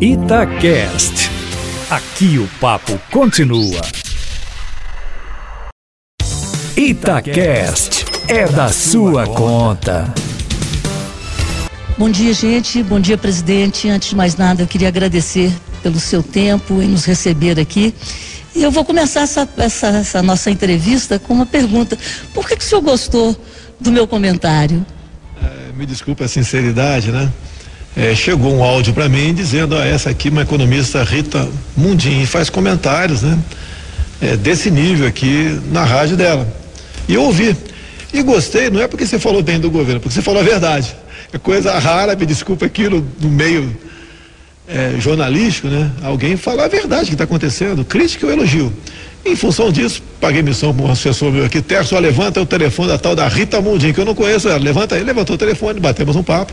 Itacast. Aqui o papo continua. Itacast é da sua conta. Bom dia, gente. Bom dia, presidente. Antes de mais nada, eu queria agradecer pelo seu tempo em nos receber aqui. E eu vou começar essa, essa, essa nossa entrevista com uma pergunta. Por que, que o senhor gostou do meu comentário? É, me desculpe a sinceridade, né? É, chegou um áudio para mim dizendo, ah, essa aqui é uma economista Rita Mundim, e faz comentários, né? É, desse nível aqui na rádio dela. E eu ouvi. E gostei, não é porque você falou bem do governo, porque você falou a verdade. É coisa rara, me desculpa aqui no, meio jornalístico, né? Alguém falar a verdade que está acontecendo, crítica ou elogio. Em função disso, paguei missão para um assessor meu aqui, Terço, levanta o telefone da tal da Rita Mundim, que eu não conheço ela. Levanta aí, levantou o telefone, batemos um papo.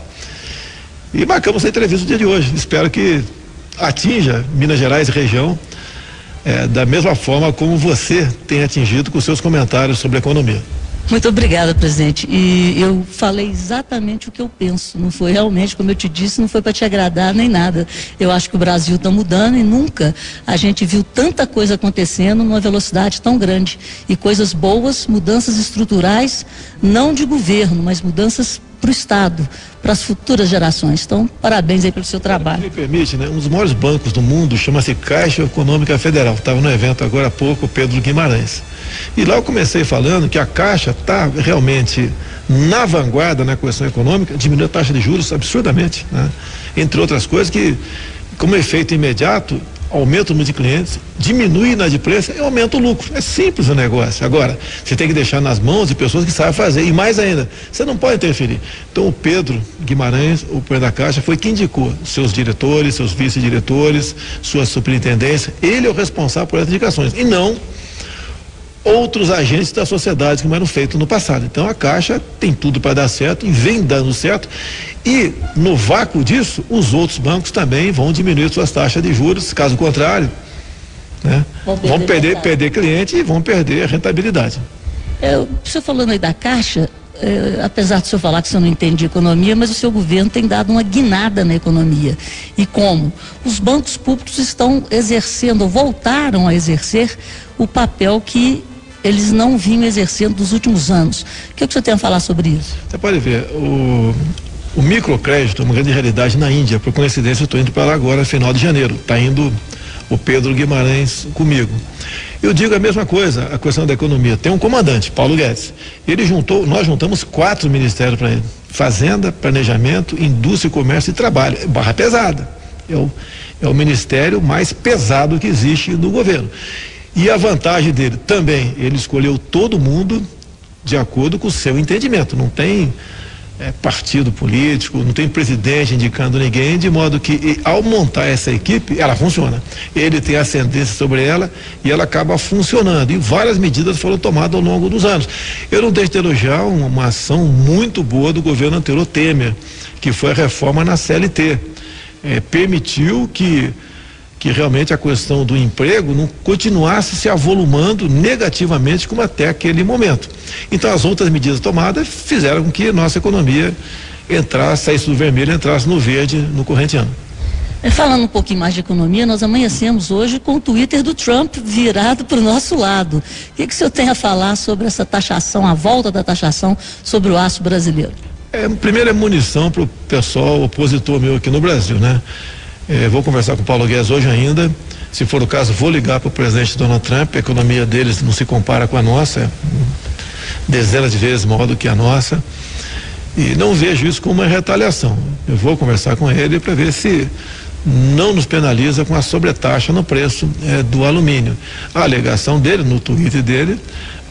E marcamos a entrevista no dia de hoje. Espero que atinja Minas Gerais e região é, da mesma forma como você tem atingido com seus comentários sobre a economia. Muito obrigada, presidente. E eu falei exatamente o que eu penso. Não foi realmente, como eu te disse, não foi para te agradar nem nada. Eu acho que o Brasil está mudando e nunca a gente viu tanta coisa acontecendo numa velocidade tão grande. E coisas boas, mudanças estruturais, não de governo, mas mudanças para o Estado, para as futuras gerações. Então, parabéns aí pelo seu trabalho. Me permite, né? Um dos maiores bancos do mundo chama-se Caixa Econômica Federal. Estava no evento agora há pouco, Pedro Guimarães. E lá eu comecei falando que a Caixa está realmente na vanguarda na questão econômica, diminuiu a taxa de juros absurdamente, né? Entre outras coisas que, como efeito imediato, aumenta o número de clientes, diminui a inadimplência e aumenta o lucro. É simples o negócio. Agora, você tem que deixar nas mãos de pessoas que sabem fazer. E mais ainda, você não pode interferir. Então, o Pedro Guimarães, o presidente da Caixa, foi quem indicou seus diretores, seus vice-diretores, sua superintendência. Ele é o responsável por essas indicações. E não outros agentes da sociedade que eram feitos no passado. Então a Caixa tem tudo para dar certo e vem dando certo. E no vácuo disso, os outros bancos também vão diminuir suas taxas de juros, caso contrário, né? perder vão perder, perder cliente e vão perder a rentabilidade. É, o senhor falando aí da Caixa, é, apesar do senhor falar que o senhor não entende de economia, mas o seu governo tem dado uma guinada na economia. E como? Os bancos públicos estão exercendo, voltaram a exercer o papel que eles não vinham exercendo nos últimos anos. O que, é que senhor tem a falar sobre isso? Você pode ver, o, o microcrédito é uma grande realidade na Índia. Por coincidência, eu estou indo para lá agora, final de janeiro. Está indo o Pedro Guimarães comigo. Eu digo a mesma coisa, a questão da economia. Tem um comandante, Paulo Guedes. Ele juntou, nós juntamos quatro ministérios para ele: Fazenda, Planejamento, Indústria, Comércio e Trabalho. É barra pesada. É o, é o ministério mais pesado que existe no governo. E a vantagem dele também, ele escolheu todo mundo de acordo com o seu entendimento. Não tem é, partido político, não tem presidente indicando ninguém, de modo que e, ao montar essa equipe, ela funciona. Ele tem ascendência sobre ela e ela acaba funcionando. E várias medidas foram tomadas ao longo dos anos. Eu não deixo de elogiar uma, uma ação muito boa do governo anterior Temer, que foi a reforma na CLT. É, permitiu que que realmente a questão do emprego não continuasse se avolumando negativamente como até aquele momento. Então as outras medidas tomadas fizeram com que nossa economia entrasse, saísse do vermelho, entrasse no verde no corrente ano. Falando um pouquinho mais de economia, nós amanhecemos hoje com o Twitter do Trump virado para o nosso lado. O que, que o senhor tem a falar sobre essa taxação, a volta da taxação sobre o aço brasileiro? É, primeiro é munição para o pessoal opositor meu aqui no Brasil, né? É, vou conversar com o Paulo Guedes hoje ainda. Se for o caso, vou ligar para o presidente Donald Trump. A economia deles não se compara com a nossa, dezenas de vezes maior do que a nossa. E não vejo isso como uma retaliação. Eu vou conversar com ele para ver se não nos penaliza com a sobretaxa no preço é, do alumínio. A alegação dele, no Twitter dele,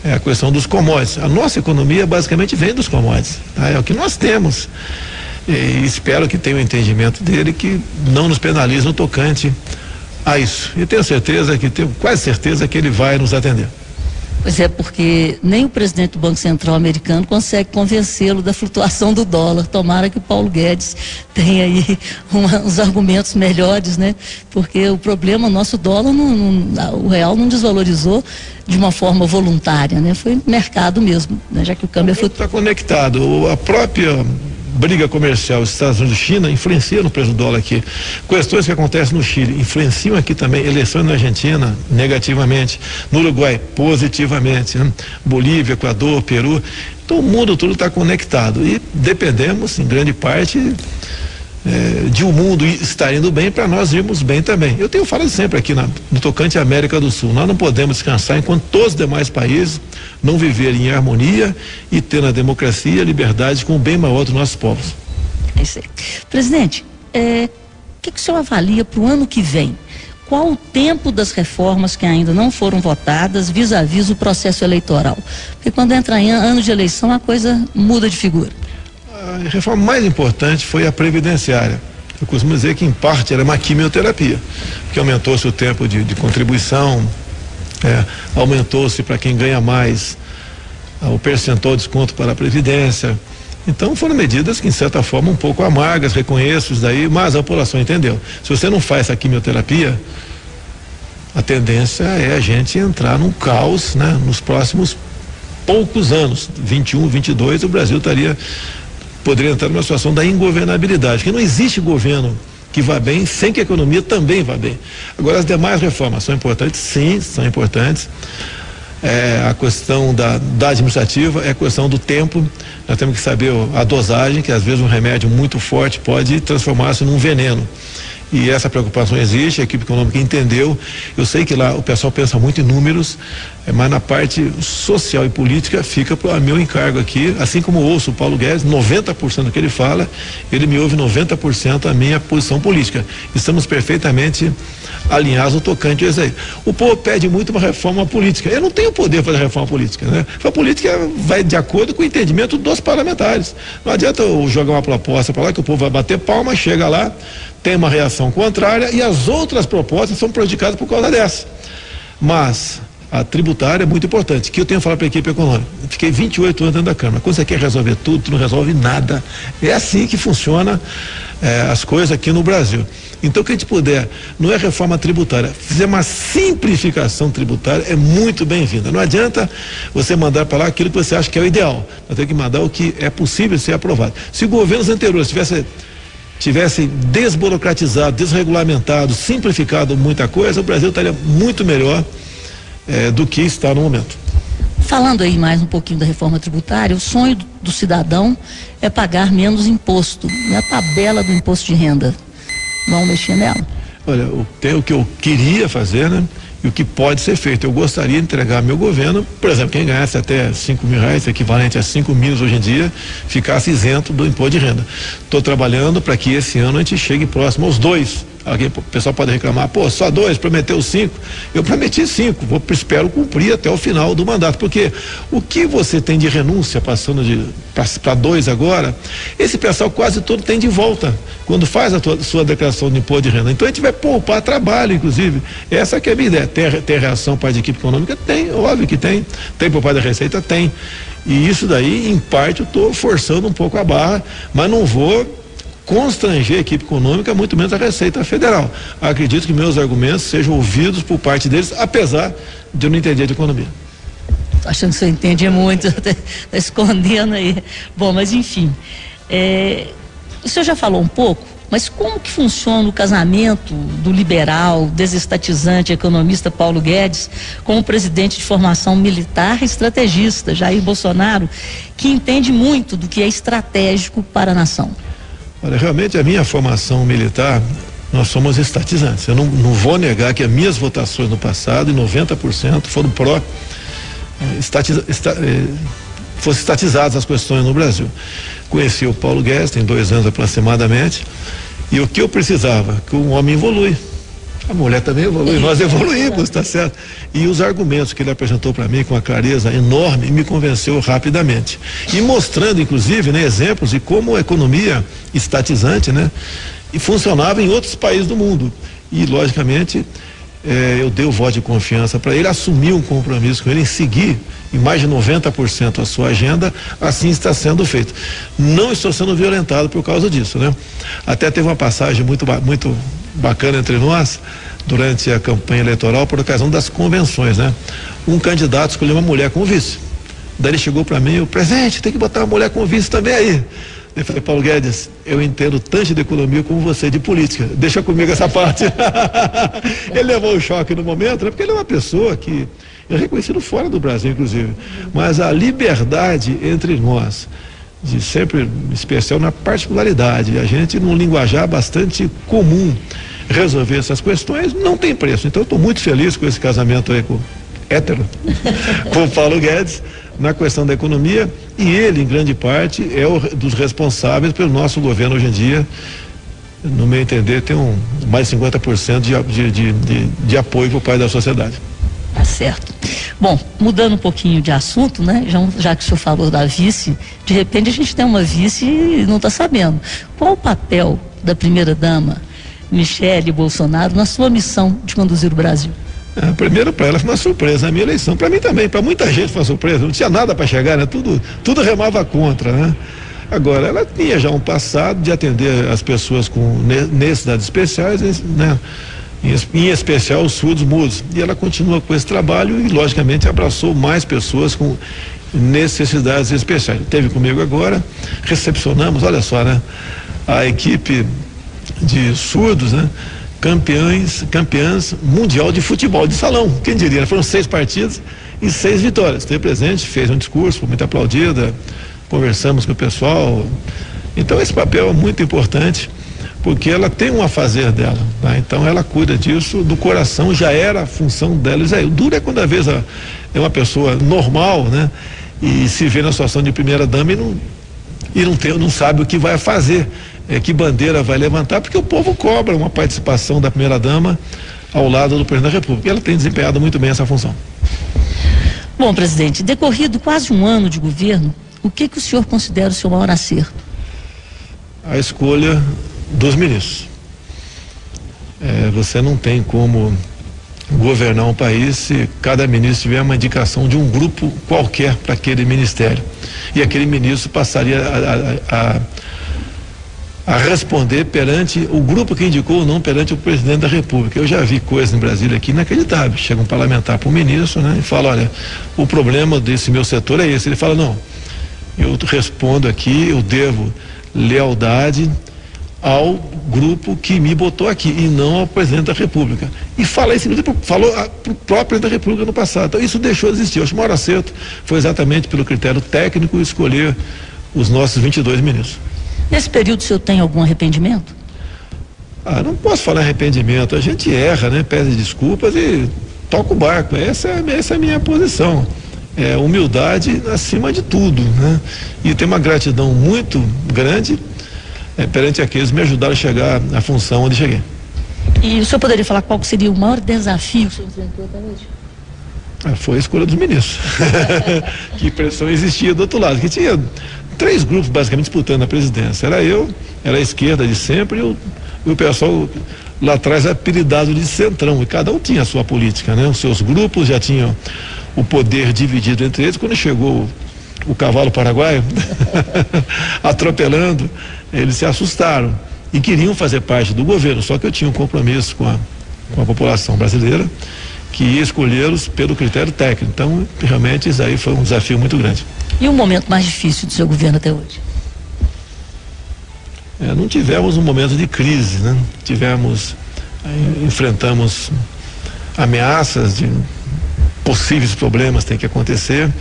é a questão dos commodities. A nossa economia basicamente vem dos commodities. Tá? É o que nós temos. E espero que tenha o um entendimento dele que não nos penalize no tocante a isso. E tenho certeza que, tenho quase certeza que ele vai nos atender. Pois é, porque nem o presidente do Banco Central americano consegue convencê-lo da flutuação do dólar. Tomara que o Paulo Guedes tenha aí uma, uns argumentos melhores, né? Porque o problema, o nosso dólar, não, não, o real não desvalorizou de uma forma voluntária, né? Foi mercado mesmo, né? já que o câmbio é flutuante. Está conectado. A própria briga comercial Estados Unidos-China influencia no preço do dólar aqui. Questões que acontecem no Chile influenciam aqui também. Eleições na Argentina, negativamente. No Uruguai, positivamente. Né? Bolívia, Equador, Peru. Então o mundo todo está conectado e dependemos, em grande parte, é, de o um mundo estar indo bem para nós irmos bem também. Eu tenho falado sempre aqui na, no tocante à América do Sul, nós não podemos descansar enquanto todos os demais países não viverem em harmonia e ter na democracia a liberdade com o bem maior dos nossos povos. É isso aí. Presidente, é, o que, que o senhor avalia para o ano que vem? Qual o tempo das reformas que ainda não foram votadas vis-à-vis -vis o processo eleitoral? Porque quando entra em ano de eleição a coisa muda de figura a reforma mais importante foi a previdenciária. Eu costumo dizer que, em parte, era uma quimioterapia, porque aumentou-se o tempo de, de contribuição, é, aumentou-se para quem ganha mais ah, o percentual de desconto para a Previdência. Então foram medidas que, em certa forma, um pouco amargas, reconheço isso daí, mas a população entendeu. Se você não faz essa quimioterapia, a tendência é a gente entrar num caos né, nos próximos poucos anos, 21, 22, o Brasil estaria poderia entrar numa situação da ingovernabilidade, que não existe governo que vá bem sem que a economia também vá bem. Agora, as demais reformas são importantes? Sim, são importantes. É, a questão da, da administrativa é a questão do tempo. Nós temos que saber a dosagem, que às vezes um remédio muito forte pode transformar-se num veneno e essa preocupação existe, a equipe econômica entendeu. Eu sei que lá o pessoal pensa muito em números, mas na parte social e política fica para meu encargo aqui, assim como ouço o Paulo Guedes, 90% do que ele fala, ele me ouve 90% a minha posição política. Estamos perfeitamente alinhados no tocante isso aí. O povo pede muito uma reforma política. Eu não tenho poder para fazer reforma política, né? A política vai de acordo com o entendimento dos parlamentares. Não adianta eu jogar uma proposta para lá que o povo vai bater palma, chega lá, tem uma reação contrária e as outras propostas são prejudicadas por causa dessa. Mas a tributária é muito importante, que eu tenho falado para a equipe econômica. Fiquei 28 anos dentro da Câmara. Quando você quer resolver tudo, tu não resolve nada. É assim que funciona é, as coisas aqui no Brasil. Então, o que a gente puder, não é reforma tributária, fizer uma simplificação tributária é muito bem-vinda. Não adianta você mandar para lá aquilo que você acha que é o ideal. Nós temos que mandar o que é possível ser aprovado. Se governos anteriores tivessem tivessem desburocratizado, desregulamentado, simplificado muita coisa, o Brasil estaria muito melhor eh, do que está no momento. Falando aí mais um pouquinho da reforma tributária, o sonho do, cidadão é pagar menos imposto, na tabela do imposto de renda. Vão mexer nela? Olha, tem o que eu queria fazer, né? e o que pode ser feito. Eu gostaria de entregar meu governo, por exemplo, quem ganhasse até 5 mil reais, equivalente a 5 mil hoje em dia, ficasse isento do imposto de renda. Estou trabalhando para que esse ano a gente chegue próximo aos dois Alguém, o pessoal pode reclamar, pô, só dois, prometeu cinco. Eu prometi cinco, vou, espero cumprir até o final do mandato, porque o que você tem de renúncia passando de para dois agora, esse pessoal quase todo tem de volta quando faz a tua, sua declaração de imposto de renda. Então a gente vai poupar trabalho, inclusive. Essa que é a minha ideia. Tem, tem reação para a equipe econômica? Tem, óbvio que tem. Tem por parte da Receita? Tem. E isso daí, em parte, eu estou forçando um pouco a barra, mas não vou constranger a equipe econômica, muito menos a Receita Federal. Acredito que meus argumentos sejam ouvidos por parte deles, apesar de eu não entender de economia. Tô achando que você entende muito, está escondendo aí. Bom, mas enfim, é, o senhor já falou um pouco, mas como que funciona o casamento do liberal, desestatizante economista Paulo Guedes com o presidente de formação militar e estrategista Jair Bolsonaro, que entende muito do que é estratégico para a nação? Olha, realmente a minha formação militar, nós somos estatizantes. Eu não, não vou negar que as minhas votações no passado, em 90%, foram pró. Eh, estatiza, esta, eh, fossem estatizadas as questões no Brasil. Conheci o Paulo Guedes, tem dois anos aproximadamente, e o que eu precisava? Que um homem evolui. A mulher também evolui, nós evoluímos, tá certo? E os argumentos que ele apresentou para mim com uma clareza enorme me convenceu rapidamente. E mostrando, inclusive, né, exemplos de como a economia estatizante, né, e funcionava em outros países do mundo. E, logicamente, eh, eu dei o voto de confiança para ele, assumir um compromisso com ele em seguir em mais de 90% a sua agenda, assim está sendo feito. Não estou sendo violentado por causa disso, né? Até teve uma passagem muito, muito bacana entre nós durante a campanha eleitoral por ocasião das convenções, né? Um candidato escolheu uma mulher como vice. Daí ele chegou para mim, o presidente, tem que botar uma mulher como vice também aí. Eu falei, Paulo Guedes, eu entendo tanto de economia como você de política. Deixa comigo essa parte. ele levou o choque no momento, né? porque ele é uma pessoa que é reconhecido fora do Brasil, inclusive. Mas a liberdade entre nós, de sempre especial na particularidade, a gente num linguajar bastante comum resolver essas questões, não tem preço. Então estou muito feliz com esse casamento aí com hétero, com o Paulo Guedes na questão da economia e ele, em grande parte, é o dos responsáveis pelo nosso governo hoje em dia. No meu entender, tem um, mais de 50% de, de, de, de, de apoio por parte da sociedade. Tá certo. Bom, mudando um pouquinho de assunto, né? Já, já que o senhor falou da vice, de repente a gente tem uma vice e não está sabendo. Qual o papel da primeira-dama, Michele Bolsonaro, na sua missão de conduzir o Brasil? É, primeiro para ela foi uma surpresa a minha eleição. Para mim também, para muita gente foi uma surpresa. Não tinha nada para chegar, né? Tudo, tudo remava contra, né? Agora, ela tinha já um passado de atender as pessoas com necessidades especiais, né? Em, especial os surdos mudos. E ela continua com esse trabalho e, logicamente, abraçou mais pessoas com necessidades especiais. Teve comigo agora, recepcionamos, olha só, né? A equipe de surdos, né? campeões, campeãs mundial de futebol de salão. Quem diria? Foram seis partidas e seis vitórias. Esteve presente, fez um discurso, muito aplaudida, conversamos com o pessoal. Então esse papel é muito importante porque ela tem um afazer dela, tá? Então ela cuida disso do coração, já era a função dela. Isso aí, o duro é quando às vezes é uma pessoa normal, né? E se vê na situação de primeira dama e não, e não, tem, não sabe o que vai fazer é, que bandeira vai levantar, porque o povo cobra uma participação da primeira-dama ao lado do presidente da República. E ela tem desempenhado muito bem essa função. Bom, presidente, decorrido quase um ano de governo, o que, que o senhor considera o seu maior acerto? A escolha dos ministros. É, você não tem como governar um país se cada ministro tiver uma indicação de um grupo qualquer para aquele ministério. E aquele ministro passaria a, a, a a responder perante o grupo que indicou ou não perante o presidente da República. Eu já vi coisas em Brasília aqui inacreditáveis. Chega um parlamentar para o ministro né, e fala, olha, o problema desse meu setor é esse. Ele fala, não, eu respondo aqui, eu devo lealdade ao grupo que me botou aqui e não ao presidente da República. E fala isso, falou para o próprio presidente da República no passado. Então isso deixou de existir. Eu acho que o maior acerto foi exatamente pelo critério técnico escolher os nossos 22 ministros. Nesse período, o senhor tem algum arrependimento? Ah, não posso falar arrependimento. A gente erra, né? Pede desculpas e toca o barco. Essa é, essa é a minha posição. É humildade acima de tudo, né? E tem uma gratidão muito grande é, perante aqueles que me ajudaram a chegar à função onde cheguei. E o senhor poderia falar qual seria o maior desafio que o senhor enfrentou até hoje? Ah, foi a escolha dos ministros. que pressão existia do outro lado, que tinha três grupos basicamente disputando a presidência. Era eu, era a esquerda de sempre e o, e o pessoal lá atrás apelidado de centrão. E cada um tinha a sua política, né? Os seus grupos já tinham o poder dividido entre eles. Quando chegou o, cavalo paraguaio atropelando, eles se assustaram e queriam fazer parte do governo. Só que eu tinha um compromisso com a, com a população brasileira que ia escolhê-los pelo critério técnico. Então, realmente, isso aí foi um desafio muito grande. E o momento mais difícil do seu governo até hoje? É, não tivemos um momento de crise, né? Tivemos, enfrentamos ameaças de possíveis problemas tem que acontecer,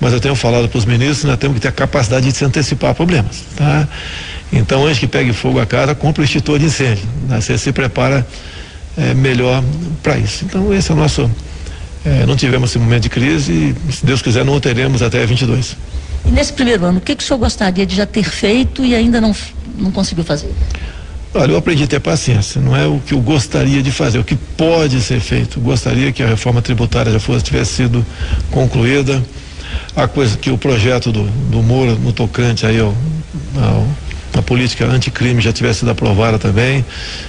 mas eu tenho falado para os ministros, nós temos que ter a capacidade de se antecipar a problemas, tá? Então, antes que pegue fogo a casa, compra o extintor de incêndio, né? você se prepara é, melhor para isso. Então, esse é o nosso é, não tivemos esse momento de crise e, se Deus quiser, não o teremos até 22. E nesse primeiro ano, o que, que o senhor gostaria de já ter feito e ainda não, não conseguiu fazer? Olha, eu aprendi a ter paciência. Não é o que eu gostaria de fazer, é o que pode ser feito. Gostaria que a reforma tributária já fosse tivesse sido concluída. A coisa que o projeto do, do Moura no tocante aí ao, a política anticrime já tivesse sido aprovada também,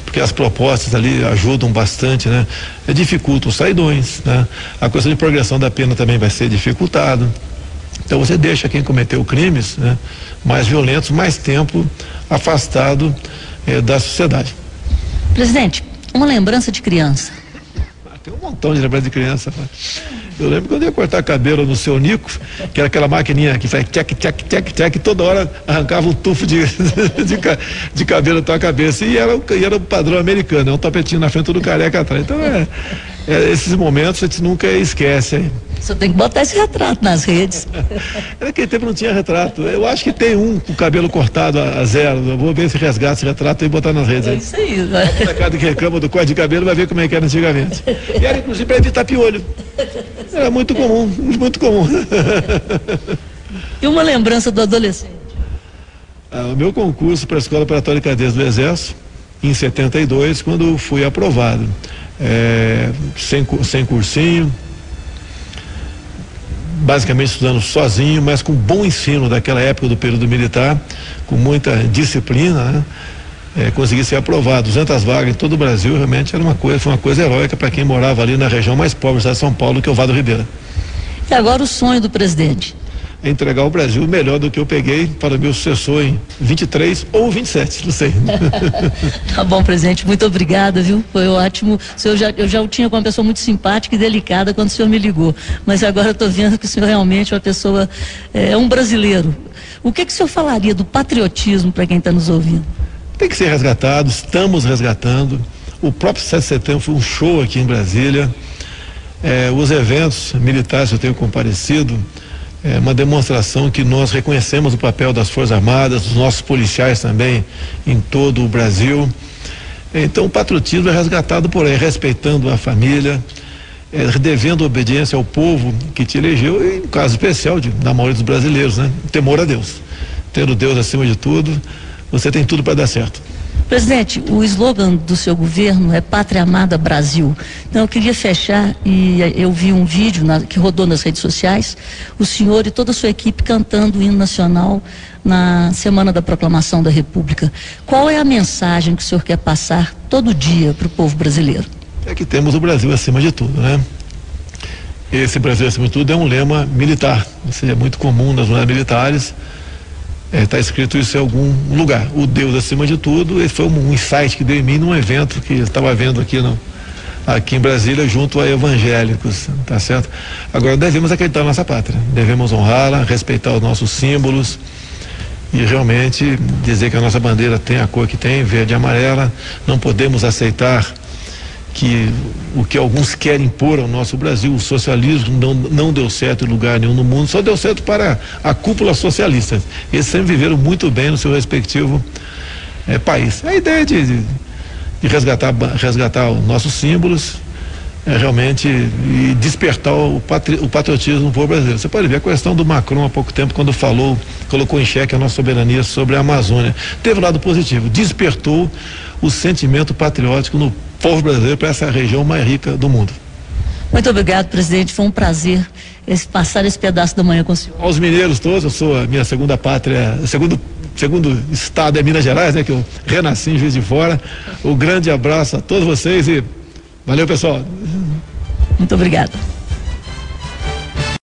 porque as propostas ali ajudam bastante, né? É, dificultam os saidões, né? A questão de progressão da pena também vai ser dificultado. Então você deixa quem cometeu crimes né, mais violentos mais tempo afastado eh, da sociedade. Presidente, uma lembrança de criança. Ah, tem um montão de lembrança de criança. Eu lembro quando eu ia cortar cabelo no seu Nico, que era aquela maquininha que faz tchac, tchac, tchac, tchac, toda hora arrancava um tufo de, de, de cabelo da tua cabeça. E era, era o padrão americano, é um tapetinho na frente do careca atrás. Então é, é, esses momentos a gente nunca esquece. Hein? Você tem que botar esse retrato nas redes. Naquele tempo não tinha retrato. Eu acho que tem um com o cabelo cortado a, a zero. Eu vou ver se resgata esse retrato e botar nas redes. É isso aí. Né? A molecada que reclama do corte de cabelo vai ver como é que era antigamente. E era inclusive para evitar piolho. Era muito comum, muito comum. E uma lembrança do adolescente? Ah, o meu concurso para a Escola Preparatória de Cadeias do Exército, em 72, quando fui aprovado. É, sem, sem cursinho, basicamente estudando sozinho, mas com bom ensino daquela época do período militar, com muita disciplina, né? É, consegui ser aprovado, 200 vagas em todo o Brasil, realmente era uma coisa, foi uma coisa heróica para quem morava ali na região mais pobre da São Paulo, que é o Vado Ribeira. E agora o sonho do presidente? Entregar o Brasil melhor do que eu peguei para o meu sucessor em 23 ou 27, não sei. tá bom, presidente, muito obrigada, viu? Foi ótimo. O senhor já, eu já o tinha como uma pessoa muito simpática e delicada quando o senhor me ligou, mas agora estou vendo que o senhor realmente é uma pessoa, é, é um brasileiro. O que, que o senhor falaria do patriotismo para quem está nos ouvindo? Tem que ser resgatado, estamos resgatando. O próprio 7 de setembro foi um show aqui em Brasília. É, os eventos militares eu tenho comparecido, é uma demonstração que nós reconhecemos o papel das Forças Armadas, dos nossos policiais também em todo o Brasil. Então o patriotismo é resgatado por aí, respeitando a família, é, devendo obediência ao povo que te elegeu, e em caso especial de, da maioria dos brasileiros, né? Temor a Deus. Tendo Deus acima de tudo, você tem tudo para dar certo. Presidente, o slogan do seu governo é Pátria Amada Brasil. Então eu queria fechar e eu vi um vídeo na, que rodou nas redes sociais, o senhor e toda a sua equipe cantando o hino nacional na semana da proclamação da República. Qual é a mensagem que o senhor quer passar todo dia para o povo brasileiro? É que temos o Brasil acima de tudo, né? Esse Brasil acima de tudo é um lema militar, ou seja, é muito comum nas unidades militares está é, escrito isso em algum lugar. O Deus acima de tudo, esse foi um, insight que deu em mim num evento que estava vendo aqui no, aqui em Brasília junto a evangélicos, tá certo? Agora devemos acreditar na nossa pátria, devemos honrá-la, respeitar os nossos símbolos e realmente dizer que a nossa bandeira tem a cor que tem, verde e amarela, não podemos aceitar que o que alguns querem impor ao nosso Brasil, o socialismo não, não deu certo em lugar nenhum no mundo, só deu certo para a cúpula socialista. Eles sempre viveram muito bem no seu respectivo é, país. A ideia de, de, resgatar, resgatar os nossos símbolos é realmente e despertar o, patri, o patriotismo no povo brasileiro. Você pode ver a questão do Macron há pouco tempo, quando falou, colocou em xeque a nossa soberania sobre a Amazônia. Teve um lado positivo, despertou o sentimento patriótico no povo brasileiro para essa região mais rica do mundo. Muito obrigado, presidente. Foi um prazer esse, passar esse pedaço da manhã com o senhor. Aos mineiros todos, eu sou a minha segunda pátria, segundo segundo estado é Minas Gerais, né? Que eu renasci em Juiz de Fora. Um grande abraço a todos vocês e valeu, pessoal. Muito obrigado.